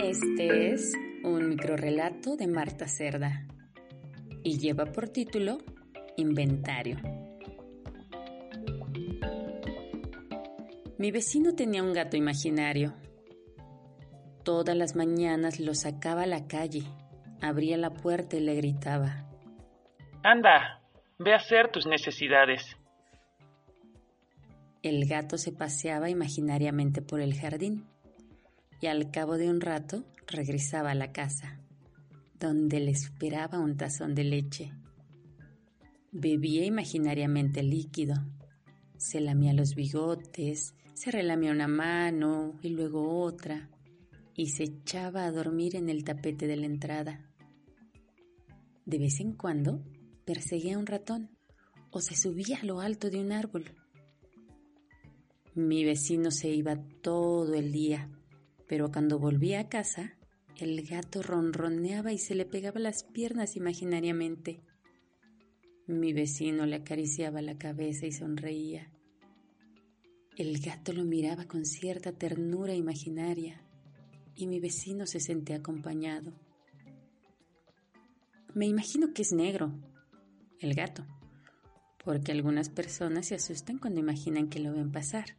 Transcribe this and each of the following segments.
Este es un microrelato de Marta Cerda y lleva por título Inventario. Mi vecino tenía un gato imaginario. Todas las mañanas lo sacaba a la calle, abría la puerta y le gritaba. Anda, ve a hacer tus necesidades. El gato se paseaba imaginariamente por el jardín y al cabo de un rato regresaba a la casa, donde le esperaba un tazón de leche. Bebía imaginariamente líquido, se lamía los bigotes, se relamía una mano y luego otra, y se echaba a dormir en el tapete de la entrada. De vez en cuando perseguía un ratón o se subía a lo alto de un árbol. Mi vecino se iba todo el día pero cuando volvía a casa, el gato ronroneaba y se le pegaba las piernas imaginariamente. Mi vecino le acariciaba la cabeza y sonreía. El gato lo miraba con cierta ternura imaginaria y mi vecino se sentía acompañado. Me imagino que es negro, el gato, porque algunas personas se asustan cuando imaginan que lo ven pasar.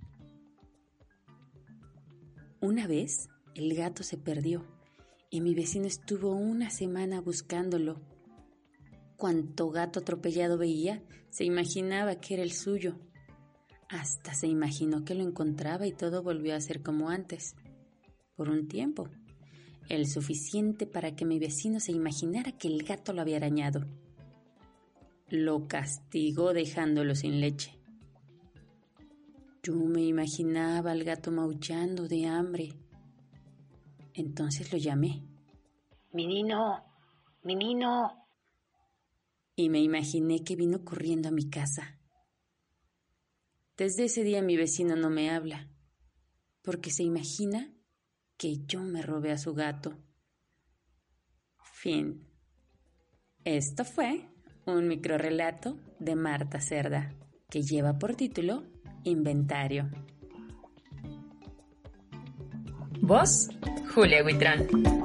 Una vez el gato se perdió y mi vecino estuvo una semana buscándolo. Cuanto gato atropellado veía, se imaginaba que era el suyo. Hasta se imaginó que lo encontraba y todo volvió a ser como antes. Por un tiempo. El suficiente para que mi vecino se imaginara que el gato lo había arañado. Lo castigó dejándolo sin leche. Yo me imaginaba al gato maullando de hambre. Entonces lo llamé. Menino, menino. Y me imaginé que vino corriendo a mi casa. Desde ese día mi vecino no me habla, porque se imagina que yo me robé a su gato. Fin. Esto fue un microrelato de Marta Cerda, que lleva por título Inventario. Voz, Julia Huitrán.